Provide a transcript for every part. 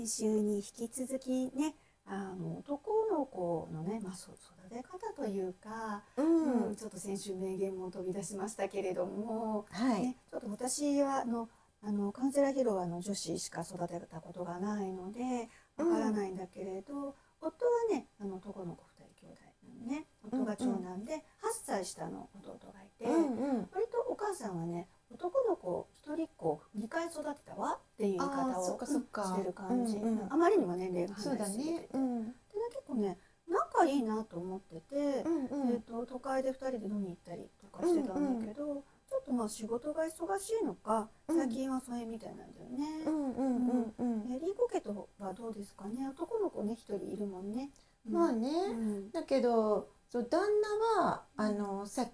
先週に引き続きね、あの男の子のね、まあ、そ育て方というか、うん。うんちょっと先週名言も飛び出しましたけれども、はい、ね、ちょっと私はあのあのカウンセラーヒロはあの女子しか育てたことがないのでわからないんだけれど、夫はねあの男の子2人兄弟なのね夫が長男で8歳下の弟がいて、うんうん、割とお母さんはね結構を2回育てたわっていう言い方をしてる感じ、うんうん、あまりにも年齢が離れすてて、ねうん、でね結構ね仲いいなと思ってて、うんうん、えーと、都会で2人で飲みに行ったりとかしてたんだけど、うんうん、ちょっとまあ仕事が忙しいのか最近はそれみたいなんだよね。うんうんえー、リーコ家とはどうですかね？男の子ね1人いるもんね。まあね、だけどそう旦那はあのさっ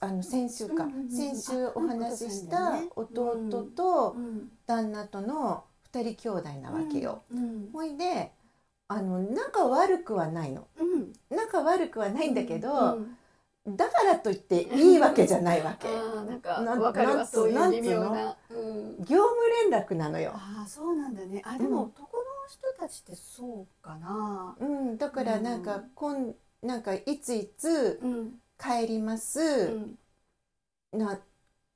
あの先週か、先週お話ししたあ弟うんとうん旦那との二人兄弟なわけよ。うんほいで、あの仲悪くはないの。うん仲悪くはないんだけど、うんだからといっていいわけじゃないわけ。なんかなわかるなんつわそういうなんつう微妙のな。うん業務連絡なのよ。ああそうなんだね。あでも男の人たちってそうかな。うん、だからなんか、こんなんかいついつうん帰ります、うんな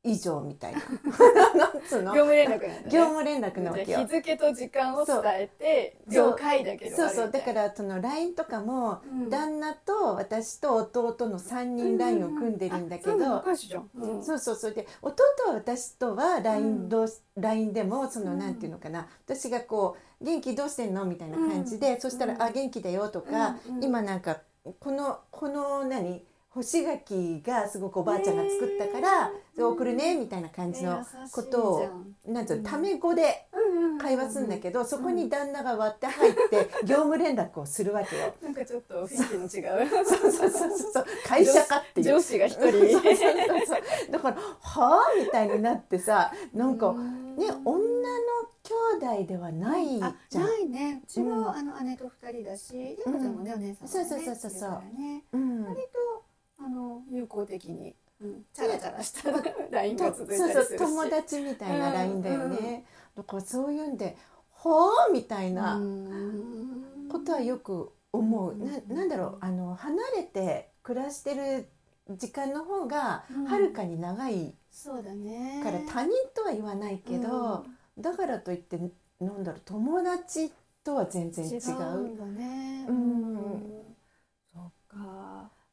以上みたいな。なんつうの？業務連絡ね。業務連絡なわけよ。日。付と時間を伝えて了解だけどそうそう。だからその LINE とかも、うん。旦那と私と弟の3人 LINE を組んでるんだけど、うん。うんそうそうそうで弟は私とは LINE どうし、LINE でもそのうん。なんていうのかな。私がこう「元気どうしてんの?」みたいな感じで、うん。そしたら「うんあ元気だよ」とか、今なんかこのこの何？干し柿がすごくおばあちゃんが作ったから、ねで送るねみたいな感じのことを、なんつうのタメ語で会話するんだけど、そこに旦那が割って入って業務連絡をするわけよ。なんかちょっと雰囲気の違う。そうそうそうそう会社かっていう。上司が一人。そうそうそうだから「はあ?」みたいになってさなんかね女の兄弟ではないあじゃん。ないね。うちも、うんあの姉と二人だしりんこちゃんもね、お姉さんもねそうそうそうそう割と友好的に、うん、チャラチャラした。LINE がと続いそうそうたりするし。友達みたいなうん LINE だよね。だからそういうんで「はあ?」みたいなうん。ことはよく思う。うんななんだろうあの離れて暮らしてる時間の方がうん。はるかに長いそうだね。から他人とは言わないけど、だからといってなんだろう友達とは全然違う。違うんだね。うん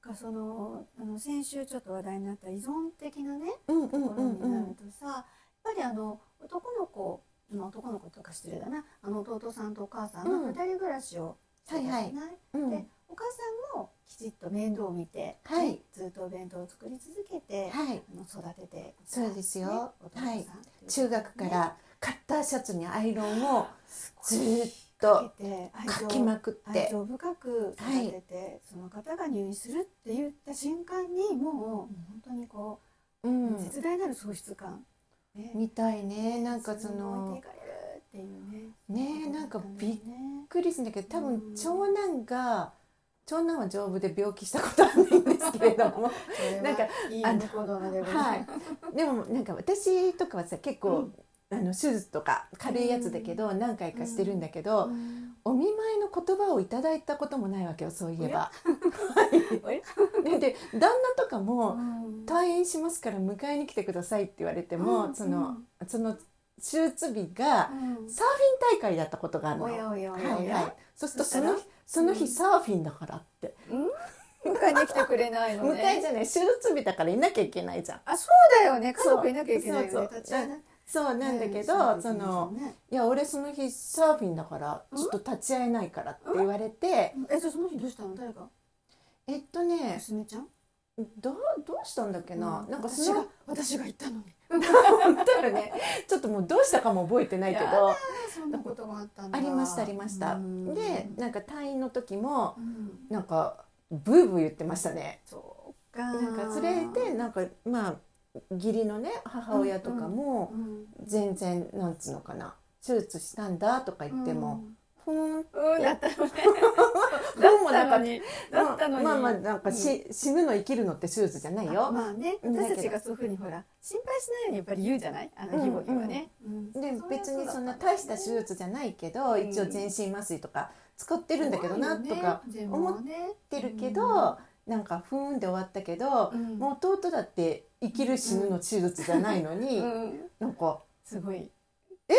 か。かそのあの先週ちょっと話題になった依存的なねうんうんところうん。うになんるとさ、やっぱりあの男の子、まあ男の子とか失礼だな、あの弟さんとお母さんうん。が二人暮らしをしてたじゃない。うん。でお母さんもきちっと面倒を見て、はい。ねずっとお弁当を作り続けて、はい。あの育ててそうですよ。はい。中学からカッターシャツにアイロンをずーっかとけて愛情かきまくって。愛情深く育てて、その方が入院するって言った瞬間にもう本当にこう、うん。絶大なる喪失感、ねみたいね。なんかそのね。ねえなんかびっくりするんだけど多うん。分長男が長男は丈夫で病気したことはないんですけれども。なんかいいはい。でもなんか私とかはさ結構、うんあの手術とか軽いやつだけど何回かしてるんだけど、うん。お見舞いの言葉をいただいたこともないわけよそういえば。おや？でで旦那とかもうん。退院しますから迎えに来てくださいって言われても、うん。そのその手術日がうん。サーフィン大会だったことがあるの。そうするとそのそ日その日サーフィンだからって、迎えに来てくれないの 迎えねじゃない手術日だからいなきゃいけないじゃん。あそうだよね。家族いなきゃいけないよねそうなんだけど、ねそのね。いや俺その日サーフィンだからちょっと立ち会えないからって言われて、えじゃあその日どうしたの？誰が？えっとね娘ちゃん？どうどうしたんだっけな、なんか私が私が言ったのに。ねちょっともうどうしたかも覚えてないけど。そんなことがあったんだ。ありましたありました。うん。でなんか退院の時もうん。なんかブーブー言ってましたね。そうかなんかそれでなんかまあ義理のね母親とかもうん。全然なんつうのかな手術したんだとか言っても、ふーんうん、うん、だったのね。どうもなんかだったのに。まあまあなんかし、死ぬの生きるのって手術じゃないよ。まあね。私たちがそういうふうにほら心配しないようにやっぱり言うじゃない？あの義母にはね、うんで別にそんな大した手術じゃないけど、うん。一応全身麻酔とか使ってるんだけどなとか思っっててるけど、なんかふーんで終わったけど、うん。もう弟だって生きる死ぬの手術じゃないのに、うん。なんかすごい。え？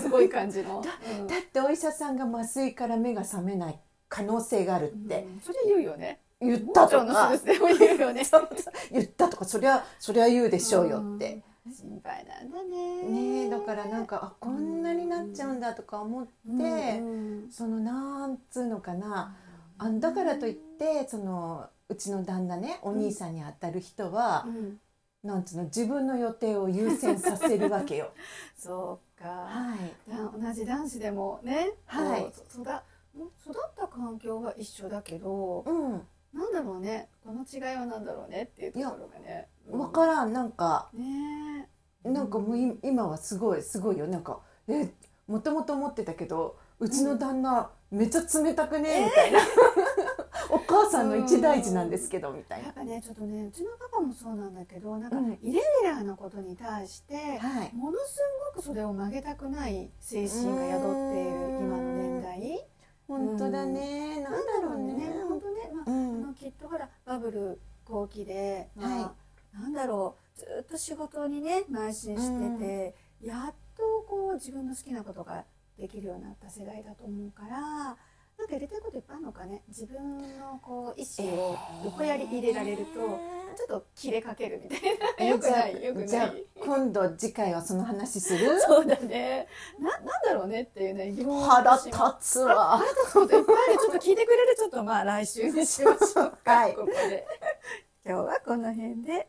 すごい感じの。うん。だってお医者さんが麻酔から目が覚めない可能性があるって。うん。それ言うよね。言ったとか。言うよね。言ったとかそりゃそりゃ言うでしょうよって。うん。心配なんだね。ねえだからなんかあこんなになっちゃうんだとか思って、うん。そのなんつうのかなあだからといってそのうちの旦那ねお兄さんにあたる人はう、ん。なんつうの自分の予定を優先させるわけよ。そうか。はい。だ同じ男子でもね、はい。育育った環境は一緒だけど、うん、なんだろうねこの違いはなんだろうねっていうところがね。分からんなんか。ねえ。なんかもうい今はすごいすごいよ。なんかえもともと思ってたけどうちの旦那めっちゃ冷たくね？みたいな、お母さんの一大事なんですけどみたいな。やっ。ぱねちょっとねうちのパパもそうなんだけどなんかうん。イレギュラーなことに対して、はい。ものすごくそれを曲げたくない精神が宿っている今の年代？本当だね、なんだろうね。本当ね、まああうん。のきっとほらバブル後期で、まあはなんだろうずっと仕事にね邁進してて、やっとこう自分の好きなことができるようになった世代だと思うからなんかやりたいこといっぱいあるのかね。自分のこう意思を横やり入れられると、ちょっと切れかけるみたいな。よくないよくじゃあない。今度次回はその話する？そうだね。ななんだろうねっていうね疑問を腹立つわ。腹立つこといっぱいあるちょっと聞いてくれるちょっとまあ来週にしましょうか、はい。ここで。今日はこの辺で